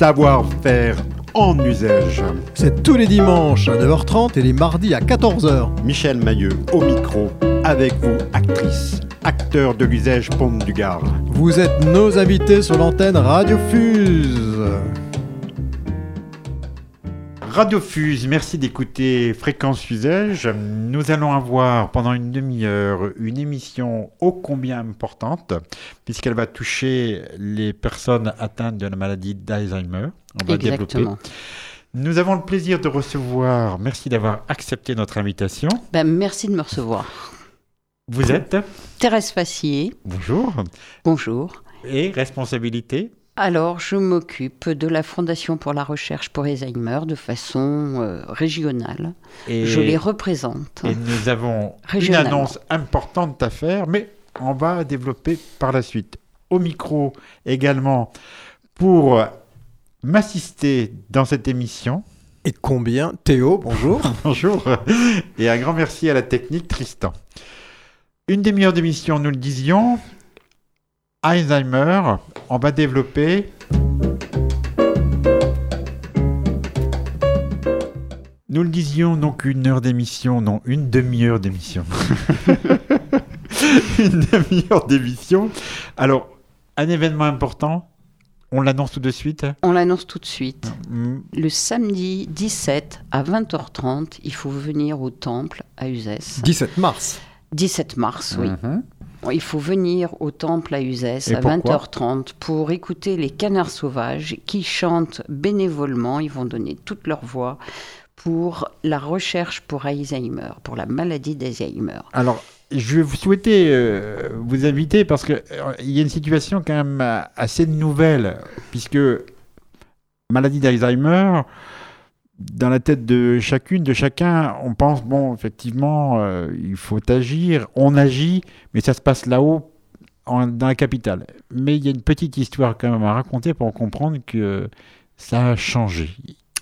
savoir-faire en usage. C'est tous les dimanches à 9h30 et les mardis à 14h. Michel Mailleux au micro, avec vous, actrice, acteur de l'usage Pont du Gard. Vous êtes nos invités sur l'antenne Radio Fuse. Radio Fuse, merci d'écouter Fréquence Usage. Nous allons avoir pendant une demi-heure une émission ô combien importante, puisqu'elle va toucher les personnes atteintes de la maladie d'Alzheimer. On va développer. Nous avons le plaisir de recevoir, merci d'avoir accepté notre invitation. Ben, merci de me recevoir. Vous êtes? Thérèse Fassier. Bonjour. Bonjour. Et responsabilité? Alors, je m'occupe de la Fondation pour la recherche pour Alzheimer de façon euh, régionale. Et je les représente. Et nous avons une annonce importante à faire, mais on va développer par la suite. Au micro également pour m'assister dans cette émission. Et combien? Théo, bonjour. bonjour. Et un grand merci à la technique Tristan. Une demi-heure d'émission, nous le disions. Alzheimer, on va développer Nous le disions, donc une heure d'émission, non, une demi-heure d'émission. une demi-heure d'émission. Alors, un événement important, on l'annonce tout de suite On l'annonce tout de suite. Mm. Le samedi 17 à 20h30, il faut venir au temple à Uzès. 17 mars 17 mars, oui. Mm-hmm. Il faut venir au temple à Uzès à 20h30 pour écouter les canards sauvages qui chantent bénévolement. Ils vont donner toute leur voix pour la recherche pour Alzheimer, pour la maladie d'Alzheimer. Alors, je vais vous souhaiter euh, vous inviter parce qu'il euh, y a une situation quand même assez nouvelle, puisque maladie d'Alzheimer, dans la tête de chacune, de chacun, on pense, bon, effectivement, euh, il faut agir, on agit, mais ça se passe là-haut, dans la capitale. Mais il y a une petite histoire quand même à raconter pour comprendre que ça a changé.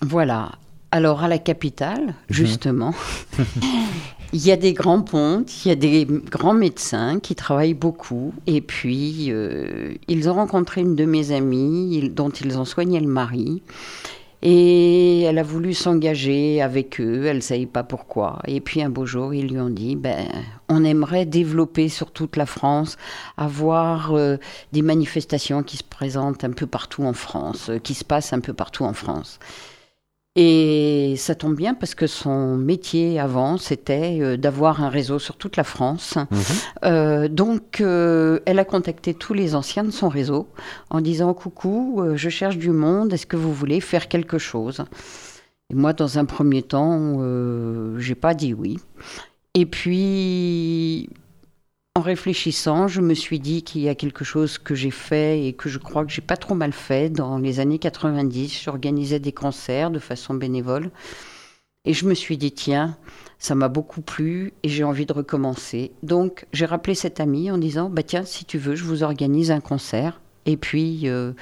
Voilà. Alors à la capitale, mhm. justement, il y a des grands pontes, il y a des grands médecins qui travaillent beaucoup. Et puis, euh, ils ont rencontré une de mes amies dont ils ont soigné le mari. Et elle a voulu s'engager avec eux, elle ne savait pas pourquoi. Et puis un beau jour, ils lui ont dit, ben, on aimerait développer sur toute la France, avoir euh, des manifestations qui se présentent un peu partout en France, euh, qui se passent un peu partout en France. Et ça tombe bien parce que son métier avant, c'était euh, d'avoir un réseau sur toute la France. Mhm. Euh, donc, euh, elle a contacté tous les anciens de son réseau en disant Coucou, je cherche du monde, est-ce que vous voulez faire quelque chose? Et moi, dans un premier temps, j'ai pas dit oui. Et puis, en réfléchissant, je me suis dit qu'il y a quelque chose que j'ai fait et que je crois que j'ai pas trop mal fait. Dans les années 90, j'organisais des concerts de façon bénévole. Et je me suis dit, tiens, ça m'a beaucoup plu et j'ai envie de recommencer. Donc j'ai rappelé cette amie en disant, bah tiens, si tu veux, je vous organise un concert et puis, euh,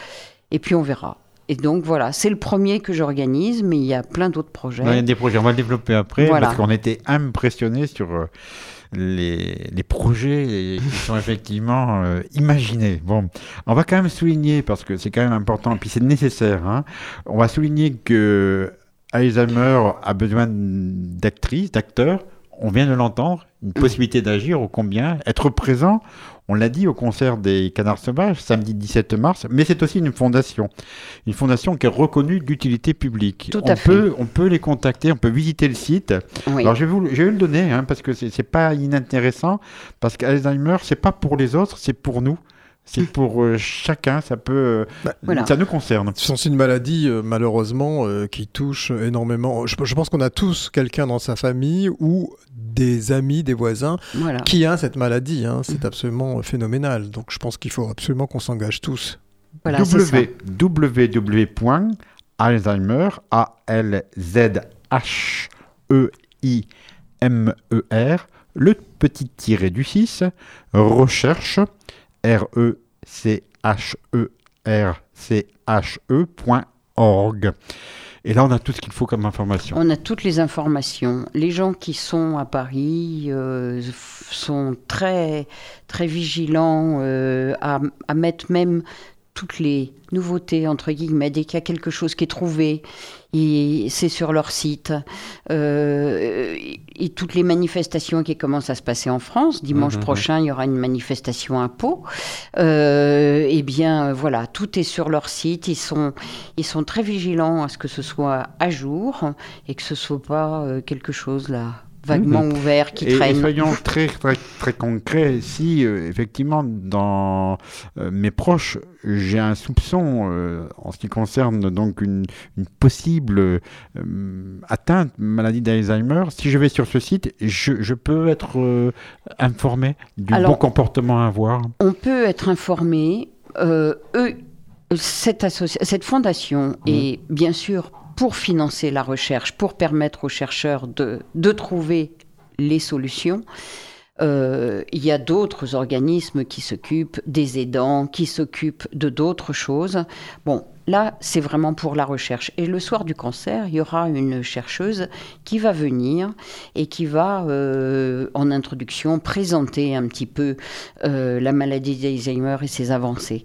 et puis on verra. Et donc voilà, c'est le premier que j'organise, mais il y a plein d'autres projets. il y a des projets, on va le développer après, parce qu'on était impressionnés sur euh, les, les, projets qui sont effectivement euh, imaginés. Bon, on va quand même souligner, parce que c'est quand même important, puis c'est nécessaire, hein, on va souligner que Alzheimer a besoin d'actrices, d'acteurs, on vient de l'entendre, une possibilité d'agir au combien, être présent, on l'a dit au concert des Canards Sauvages, samedi 17 mars, mais c'est aussi une fondation. Une fondation qui est reconnue d'utilité publique. Tout on, à peut, on peut les contacter, on peut visiter le site. Alors je vais, vous, je vais le donner, hein, parce que c'est pas inintéressant, parce qu'Alzheimer, c'est pas pour les autres, c'est pour nous. C'est pour euh, chacun, ça peut, euh, bah, ça nous concerne. C'est une maladie euh, malheureusement qui touche énormément. Je, pense qu'on a tous quelqu'un dans sa famille ou des amis, des voisins qui a cette maladie. Hein. C'est mm. absolument phénoménal. Donc je pense qu'il faut absolument qu'on s'engage tous. Voilà, www.alzheimer, A L Z H E I M E R, le petit tiré du 6, recherche R-E-C-H-E-R-C-H-E.org. Et là, on a tout ce qu'il faut comme information. On a toutes les informations. Les gens qui sont à Paris euh, sont très, très vigilants euh, à, mettre même toutes les nouveautés, entre guillemets, dès qu'il y a quelque chose qui est trouvé, c'est sur leur site. Euh, et toutes les manifestations qui commencent à se passer en France, dimanche mmh, mmh, prochain, il y aura une manifestation à Pau. Euh, eh bien, voilà, tout est sur leur site. Ils sont, ils sont très vigilants à ce que ce soit à jour et que ce soit pas euh, quelque chose là vaguement mmh. ouvert qui et, soyons très, très, très concrets. Si, euh, effectivement, dans euh, mes proches, j'ai un soupçon euh, en ce qui concerne donc une, une possible atteinte maladie d'Alzheimer, si je vais sur ce site, je, je peux être informé du bon comportement à avoir On peut être informé. eux, cette, cette fondation mmh. est bien sûr pour financer la recherche, pour permettre aux chercheurs de, de trouver les solutions. Euh, il y a d'autres organismes qui s'occupent des aidants, qui s'occupent de d'autres choses. Bon, là, c'est vraiment pour la recherche. Et le soir du cancer, il y aura une chercheuse qui va venir et qui va, euh, en introduction, présenter un petit peu euh, la maladie d'Alzheimer et ses avancées.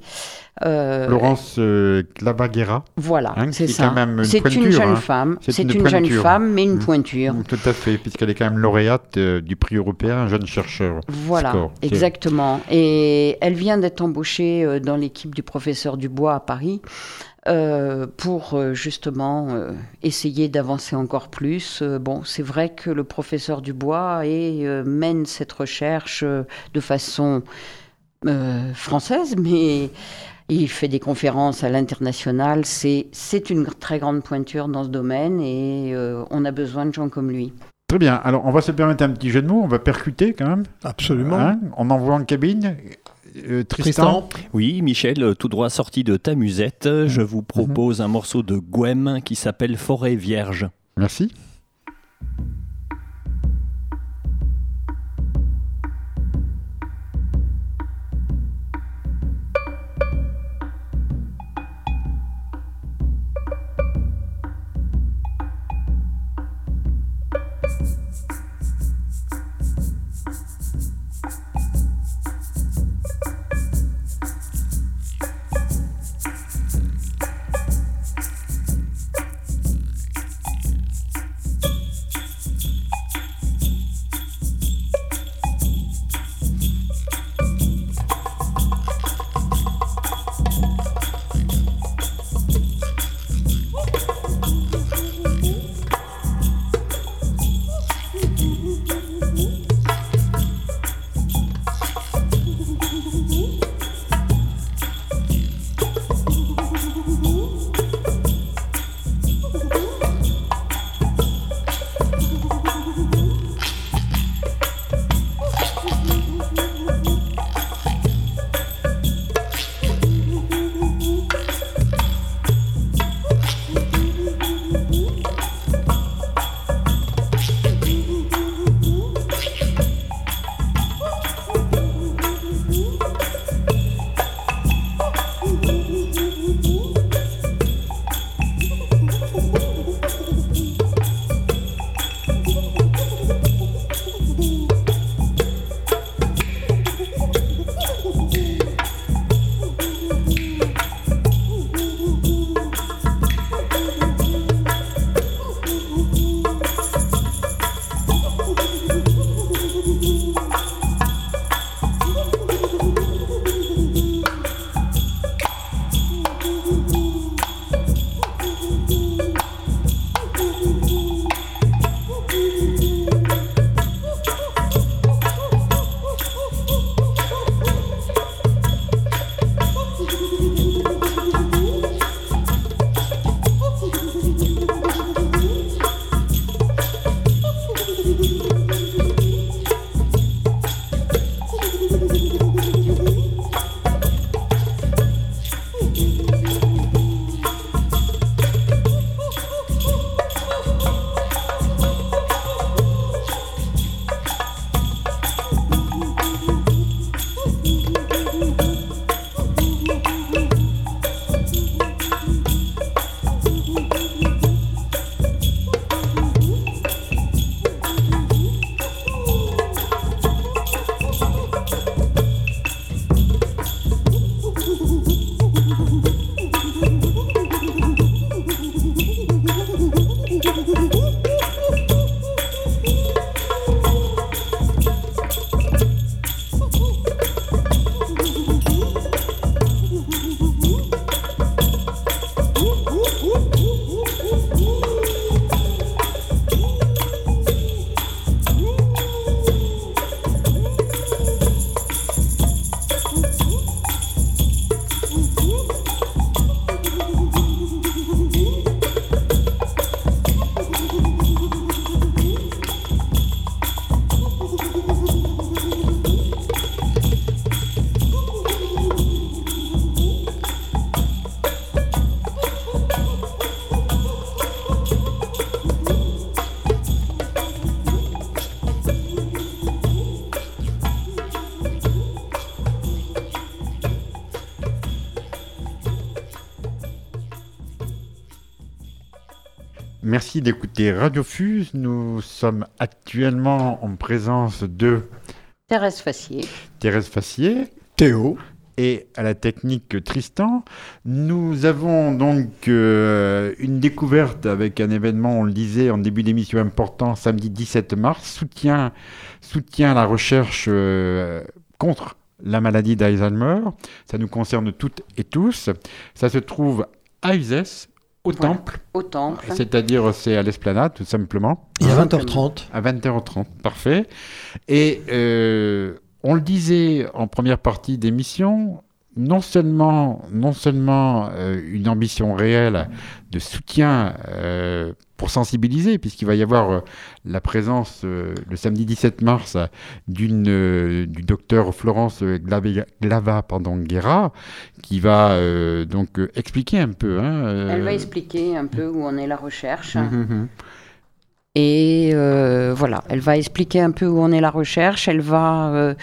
Euh, Laurence euh, Clavaguera. Voilà, hein, c'est ça. C'est une jeune hein. femme. C'est une, jeune femme, mais une mmh. pointure. Tout à fait, puisqu'elle est quand même lauréate euh, du prix européen jeune chercheur. Voilà, exactement. Et elle vient d'être embauchée dans l'équipe du professeur Dubois à Paris. pour justement essayer d'avancer encore plus. bon, c'est vrai que le professeur Dubois et, mène cette recherche de façon française, mais il fait des conférences à l'international. C'est, une très grande pointure dans ce domaine et euh, on a besoin de gens comme lui. Très bien. Alors, on va se permettre un petit jeu de mots. On va percuter quand même. Absolument. Hein? On envoie en cabine. Euh, Tristan? Oui, Michel, tout droit sorti de ta musette, je vous propose un morceau de Gouem qui s'appelle Forêt Vierge. Merci. Merci d'écouter Radio Fuse. Nous sommes actuellement en présence de Thérèse Fassier. Thérèse Fassier. Théo et à la technique Tristan. Nous avons donc euh, une découverte avec un événement, on le disait en début d'émission important, samedi 17 mars, soutien, soutien à la recherche euh, contre la maladie d'Alzheimer. Ça nous concerne toutes et tous. Ça se trouve à Uzès, au temple. Au temple. C'est-à-dire, c'est à l'esplanade, tout simplement. Et à 20h30. À 20h30, parfait. Et euh, on le disait en première partie d'émission, non seulement, non seulement euh, une ambition réelle de soutien euh, pour sensibiliser, puisqu'il va y avoir euh, la présence le samedi 17 mars d'une du docteur Florence Glava, pardon, Guerra, qui va donc expliquer un peu. Hein, Elle va expliquer un peu où en est la recherche. Hum, hum, hum. Et euh, voilà, elle va expliquer un peu où en est la recherche, elle va euh,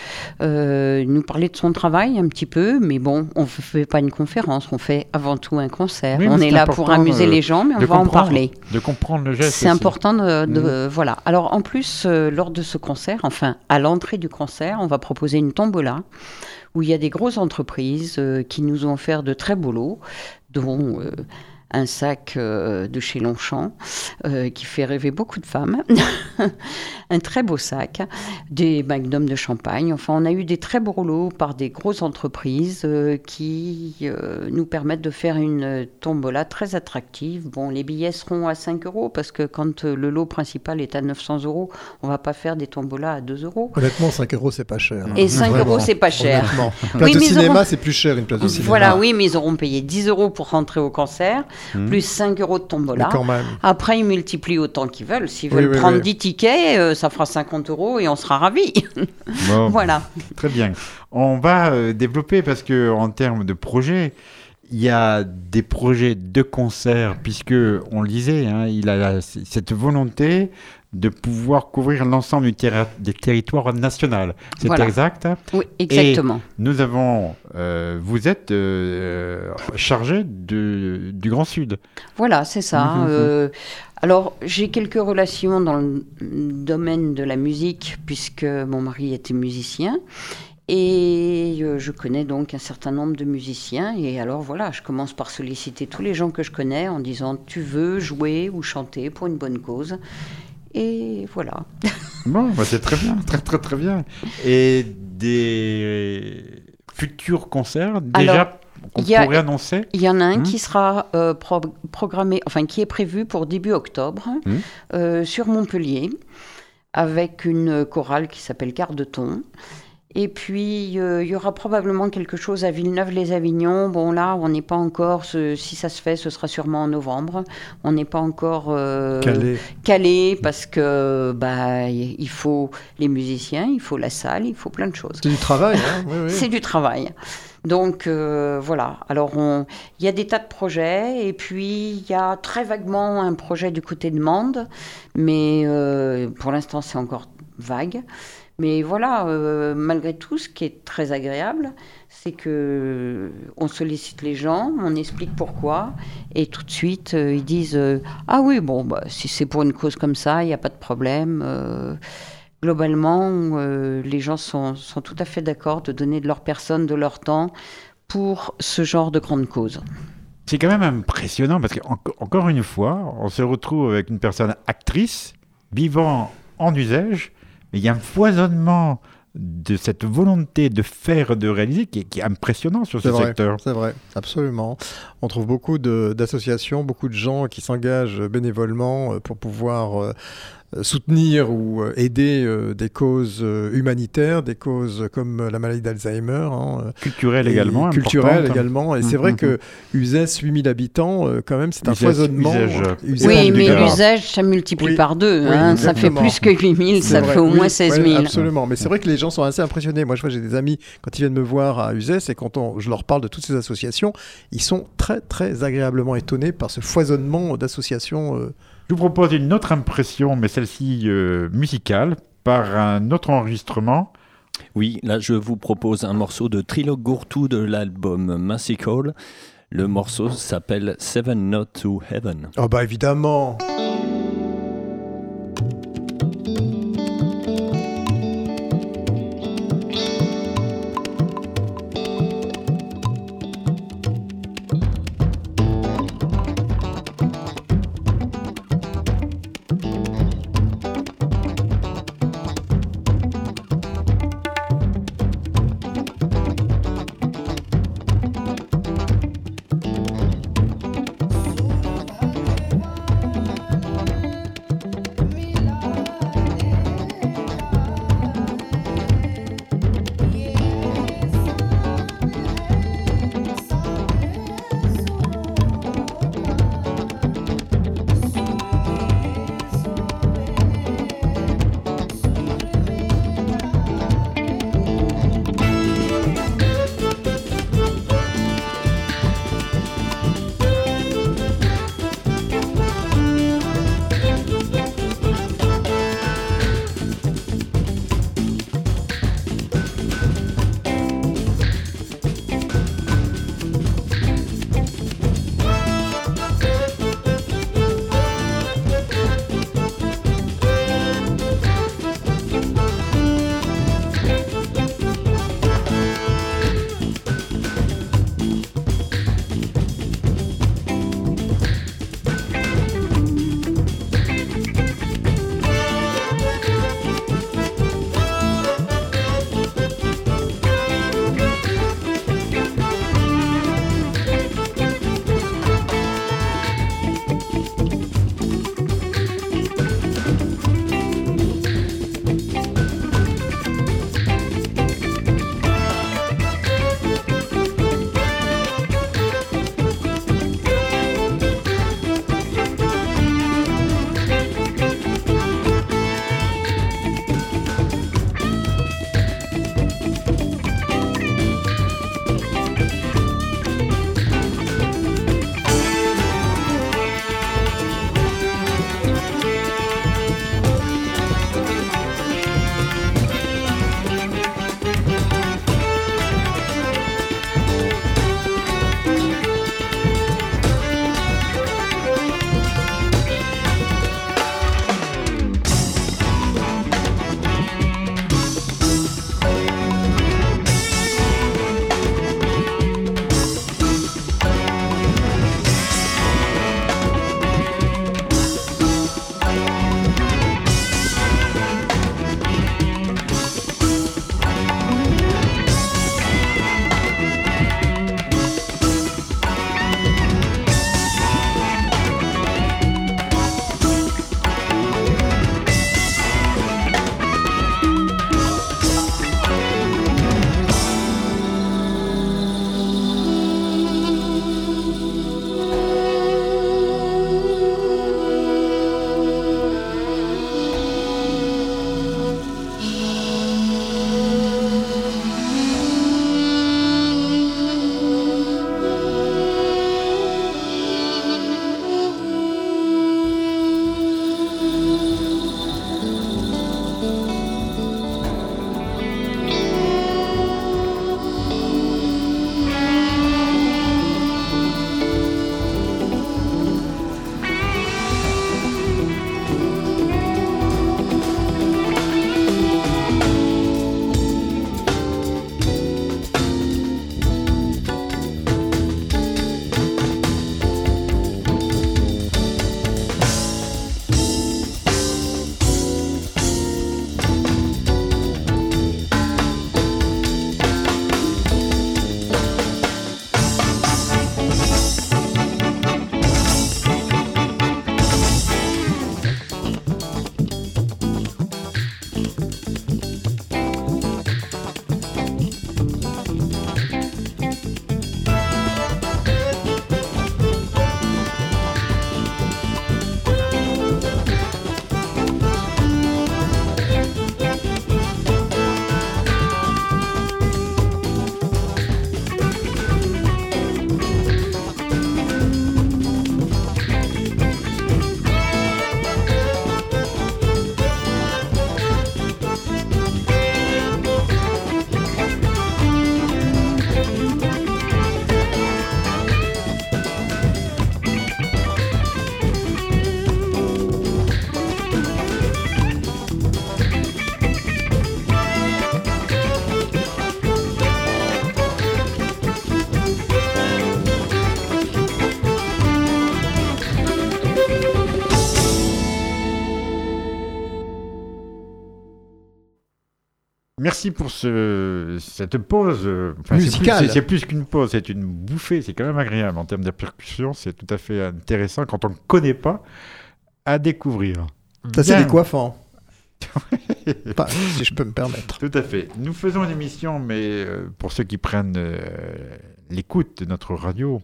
euh, nous parler de son travail un petit peu, mais bon, on ne fait pas une conférence, on fait avant tout un concert. on est, là pour amuser les gens, mais on va en parler. De comprendre le geste. C'est important de, de mmh. voilà. Alors en plus, lors de ce concert, enfin à l'entrée du concert, on va proposer une tombola où il y a des grosses entreprises qui nous ont offert de très beaux lots, dont un sac euh, de chez Longchamp euh, qui fait rêver beaucoup de femmes. un très beau sac, des magnums de champagne. Enfin, on a eu des très beaux rouleaux par des grosses entreprises euh, qui nous permettent de faire une tombola très attractive. Bon, les billets seront à 5 euros parce que quand le lot principal est à 900 euros, on va pas faire des tombolas à 2 euros. Honnêtement, 5 euros, c'est pas cher. Et 5 euros, c'est pas cher. Place oui, de cinéma, c'est plus cher une place de cinéma. Voilà, oui, mais ils auront payé 10 euros pour rentrer au concert. Hmm. plus 5 euros de tombola. Après, ils multiplient autant qu'ils veulent. S'ils veulent prendre 10 tickets, euh, ça fera 50 euros et on sera ravis. voilà. Très bien. On va euh, développer parce que en termes de projets, il y a des projets de concert, puisque on le disait, hein, il a cette volonté de pouvoir couvrir l'ensemble du des territoires nationaux. C'est exact Oui, exactement. nous avons, euh, vous êtes euh, chargé de, du Grand Sud. Voilà, c'est ça. Mhm, mhm. Euh, alors, j'ai quelques relations dans le domaine de la musique, puisque mon mari était musicien. Et je connais donc un certain nombre de musiciens. Et alors voilà, je commence par solliciter tous les gens que je connais en disant Tu veux jouer ou chanter pour une bonne cause? Et voilà. Bon, bah, c'est très bien, très très très bien. Et des futurs concerts déjà qu'on pourrait annoncer? Il y en a un hmm qui sera euh, programmé, enfin qui est prévu pour début octobre hmm euh, sur Montpellier avec une chorale qui s'appelle Quart de Ton. Et puis, euh, il y aura probablement quelque chose à Villeneuve-les-Avignon. Bon, là, on n'est pas encore, si ça se fait, ce sera sûrement en novembre. On n'est pas encore euh, calé. parce que bah, il faut les musiciens, il faut la salle, il faut plein de choses. C'est du travail. Hein oui, oui. C'est du travail. Donc euh, voilà, alors il y a des tas de projets et puis il y a très vaguement un projet du côté de Mende, mais pour l'instant c'est encore vague. Mais voilà, euh, malgré tout, ce qui est très agréable, c'est que on sollicite les gens, on explique pourquoi, et tout de suite euh, ils disent euh, ah oui bon bah, si c'est pour une cause comme ça, il n'y a pas de problème. globalement, les gens sont, sont, tout à fait d'accord de donner de leur personne, de leur temps pour ce genre de grande cause. C'est quand même impressionnant parce qu'encore une fois, on se retrouve avec une personne actrice vivant en usage mais il y a un foisonnement de cette volonté de faire, de réaliser, qui est, impressionnant sur ce secteur. C'est vrai, absolument. On trouve beaucoup d'associations, beaucoup de gens qui s'engagent bénévolement euh, pour pouvoir euh, soutenir ou euh, aider euh, des causes humanitaires, des causes comme la maladie d'Alzheimer. Hein, culturelles également. Culturelles également. Et c'est vrai mm-hmm. que Uzès, 8000 habitants, quand même, c'est un foisonnement. oui, mais l'usage, ça multiplie par deux. Hein, ça fait plus que 8000, ça fait au moins 16 000. absolument. Mais c'est vrai que les gens sont assez impressionnés. Moi, je vois, j'ai des amis, quand ils viennent me voir à Uzès et quand on, je leur parle de toutes ces associations, ils sont très, très agréablement étonnés par ce foisonnement d'associations. Je vous propose une autre impression, mais celle-ci euh, musicale, par un autre enregistrement. Oui, là je vous propose un morceau de Trilogue Gourtou de l'album Massical. Le morceau s'appelle Seven Notes to Heaven. Oh bah évidemment Merci pour ce, cette pause. Musicale. C'est plus, qu'une pause, c'est une bouffée. C'est quand même agréable en termes de percussion. C'est tout à fait intéressant quand on ne connaît pas à découvrir. Ça, c'est décoiffant. si je peux me permettre. Tout à fait. Nous faisons une émission, mais euh, pour ceux qui prennent euh, l'écoute de notre radio,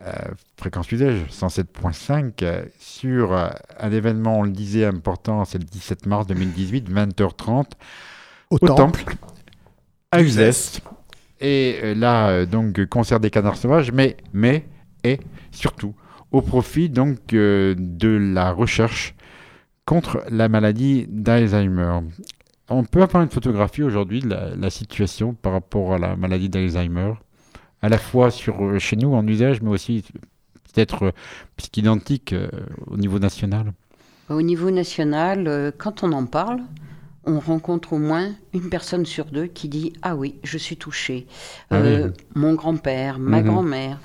euh, Fréquence Sud-Est 107.5, sur un événement, on le disait, important, c'est le 17 mars 2018, 20h30, au, temple, à Uzès. Et là, donc, concert des canards sauvages, mais, mais, et surtout, au profit donc de la recherche contre la maladie d'Alzheimer. On peut avoir une photographie aujourd'hui de la, situation par rapport à la maladie d'Alzheimer, à la fois sur, euh, chez nous en usage, mais aussi peut-être euh, identique euh, au niveau national. Au niveau national, quand on en parle, on rencontre au moins une personne sur deux qui dit Ah oui, je suis touché. Ah mon grand-père, ma mhm. grand-mère.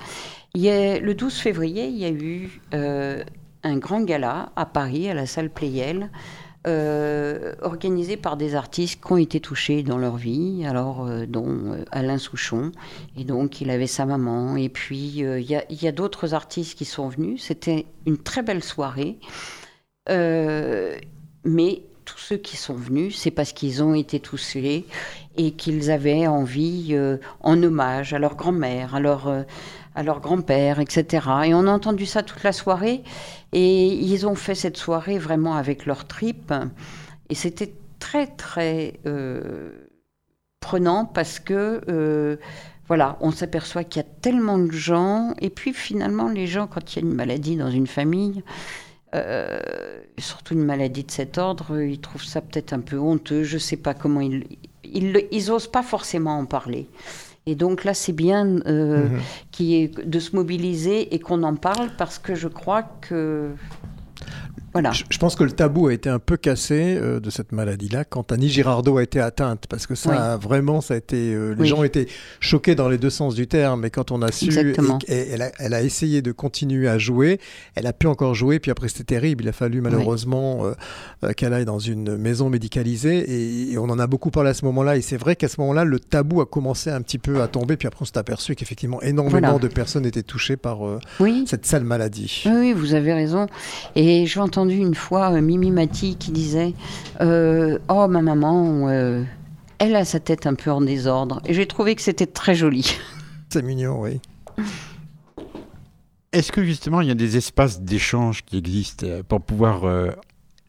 le 12 février, il y a eu un grand gala à Paris, à la salle Playel, euh, organisé par des artistes qui ont été touchés dans leur vie, alors euh, dont euh, Alain Souchon, et donc il avait sa maman, et puis il y a, d'autres artistes qui sont venus. C'était une très belle soirée, mais tous ceux qui sont venus, c'est parce qu'ils ont été touchés et qu'ils avaient envie, en hommage à leur grand-mère, à leur leur grand-père, etc. Et on a entendu ça toute la soirée. Et ils ont fait cette soirée vraiment avec leur tripes. Et c'était très, très euh, prenant parce que, euh, voilà, on s'aperçoit qu'il y a tellement de gens. Et puis finalement, les gens, quand il y a une maladie dans une famille, euh, surtout une maladie de cet ordre, ils trouvent ça peut-être un peu honteux. Je ne sais pas comment ils... Ils n'osent pas forcément en parler. Et donc là, c'est bien euh, mhm. est, de se mobiliser et qu'on en parle parce que je crois que je, pense que le tabou a été un peu cassé euh, de cette maladie-là quand Annie Girardot a été atteinte, parce que ça a vraiment, ça a été, euh, les gens ont été choqués dans les deux sens du terme, mais quand on a su, et, elle, a, elle, a, essayé de continuer à jouer, elle a pu encore jouer, puis après c'était terrible, il a fallu malheureusement euh, qu'elle aille dans une maison médicalisée, et, on en a beaucoup parlé à ce moment-là, et c'est vrai qu'à ce moment-là, le tabou a commencé un petit peu à tomber, puis après on s'est aperçu qu'effectivement énormément de personnes étaient touchées par cette sale maladie. Oui, vous avez raison, et je entendu une fois euh, Mimi Mati qui disait euh, Oh, ma maman, euh, elle a sa tête un peu en désordre. Et j'ai trouvé que c'était très joli. C'est mignon, oui. Est-ce que justement il y a des espaces d'échange qui existent pour pouvoir.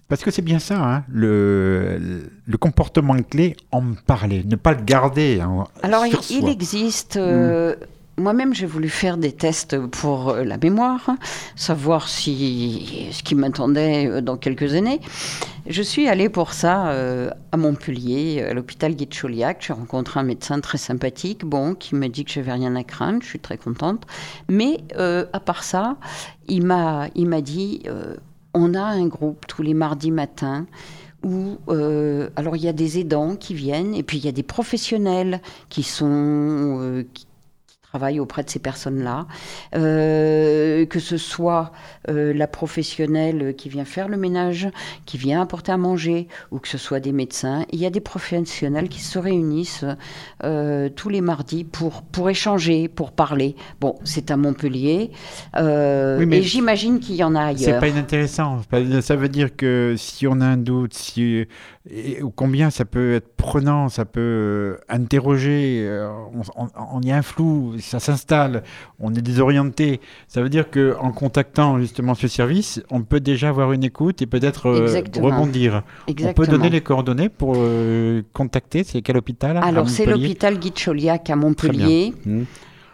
Parce que c'est bien ça, hein, le, le, comportement clé, en parler, ne pas le garder. Hein, Alors, il, existe. Hmm. Moi-même, j'ai voulu faire des tests pour euh, la mémoire, savoir si ce qui m'attendait euh, dans quelques années. Je suis allée pour ça euh, à Montpellier, à l'hôpital Guy J'ai rencontré un médecin très sympathique, bon, qui m'a dit que je n'avais rien à craindre. Je suis très contente. Mais à part ça, il m'a, il m'a dit, on a un groupe tous les mardis matins où alors il y a des aidants qui viennent et puis il y a des professionnels qui sont travaille auprès de ces personnes-là, euh, que ce soit euh, la professionnelle qui vient faire le ménage, qui vient apporter à manger, ou que ce soit des médecins. Il y a des professionnels qui se réunissent euh, tous les mardis pour, pour échanger, pour parler. Bon, c'est à Montpellier, mais j'imagine qu'il y en a ailleurs. C'est pas inintéressant. Ça veut dire que si on a un doute, si et combien ça peut être prenant, ça peut euh, interroger, euh, on, y a un flou, ça s'installe, on est désorienté. Ça veut dire qu'en contactant justement ce service, on peut déjà avoir une écoute et peut-être euh, rebondir. On peut donner les coordonnées pour contacter, c'est quel hôpital? Alors c'est l'hôpital Guy Chauliac à Montpellier. Mmh.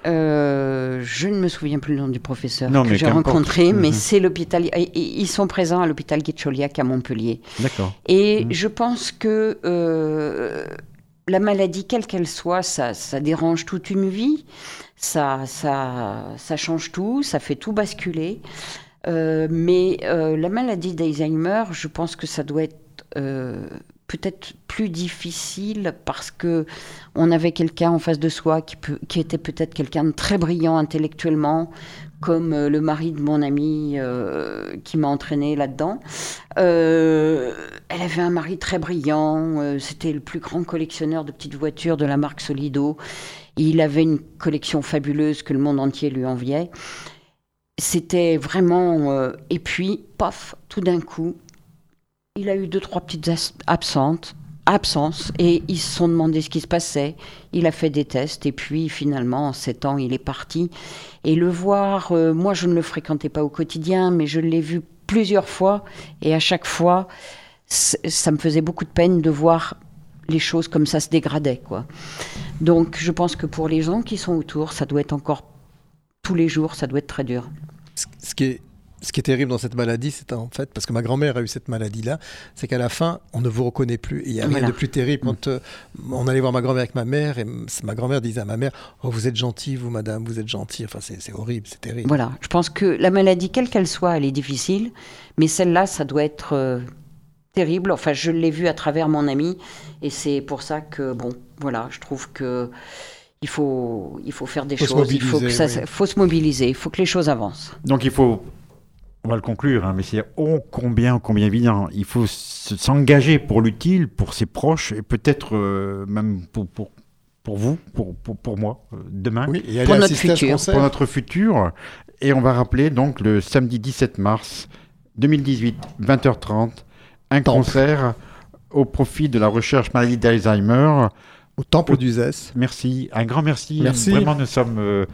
Euh, je ne me souviens plus le nom du professeur que j'ai rencontré, mais mhm. c'est l'hôpital. Ils sont présents à l'hôpital Guicholiac à Montpellier. D'accord. Et mhm. je pense que euh, la maladie, quelle qu'elle soit, ça, ça, dérange toute une vie. Ça, ça, ça change tout, ça fait tout basculer. Euh, mais la maladie d'Alzheimer, je pense que ça doit être peut-être plus difficile parce que on avait quelqu'un en face de soi qui, était peut-être quelqu'un de très brillant intellectuellement, comme le mari de mon ami qui m'a entraîné là-dedans. elle avait un mari très brillant, c'était le plus grand collectionneur de petites voitures de la marque Solido. Il avait une collection fabuleuse que le monde entier lui enviait. C'était vraiment... et puis, paf, tout d'un coup, il a eu deux, trois petites absentes absence et ils se sont demandé ce qui se passait. Il a fait des tests et puis finalement, en sept ans, il est parti. Et le voir, euh, moi je ne le fréquentais pas au quotidien, mais je l'ai vu plusieurs fois et à chaque fois, ça me faisait beaucoup de peine de voir les choses comme ça se dégradaient. Quoi. Donc je pense que pour les gens qui sont autour, ça doit être encore tous les jours, ça doit être très dur. Ce qui est ce qui est terrible dans cette maladie, c'est en fait, parce que ma grand-mère a eu cette maladie-là, c'est qu'à la fin, on ne vous reconnaît plus. il n'y a rien de plus terrible. Quand euh, on allait voir ma grand-mère avec ma mère, et ma grand-mère disait à ma mère Oh, vous êtes gentille, vous, madame, vous êtes gentille. Enfin, c'est horrible, c'est terrible. Voilà, je pense que la maladie, quelle qu'elle soit, elle est difficile, mais celle-là, ça doit être euh, terrible. Enfin, je l'ai vu à travers mon ami, et c'est pour ça que, bon, voilà, je trouve que. Il faut, il faut faire des choses, il faut, que ça, faut se mobiliser, il faut que les choses avancent. Donc il faut on va le conclure, hein, mais c'est oh combien, combien évident. Il faut s'engager pour l'utile, pour ses proches, et peut-être euh, même pour, pour, pour, vous, pour, pour, pour moi, euh, demain. Oui, et pour notre futur. Pour notre futur. Et on va rappeler donc le samedi 17 mars 2018, 20h30, un concert au profit de la recherche maladie d'Alzheimer. Au Temple du Zès. Merci, un grand merci. merci. Vraiment, nous sommes... Euh,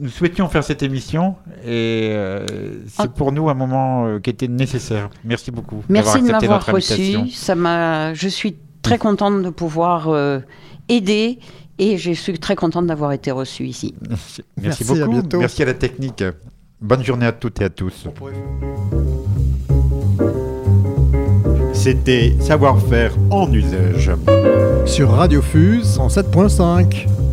nous, souhaitions faire cette émission et euh, c'est pour nous un moment euh, qui était nécessaire. Merci beaucoup. Merci de m'avoir reçu. Ça m'a. Je suis très contente de pouvoir euh, aider et je suis très contente d'avoir été reçu ici. Merci, beaucoup. Merci à la technique. Bonne journée à toutes et à tous. C'était Savoir-faire en usage. Sur Radio Fuse 107.5.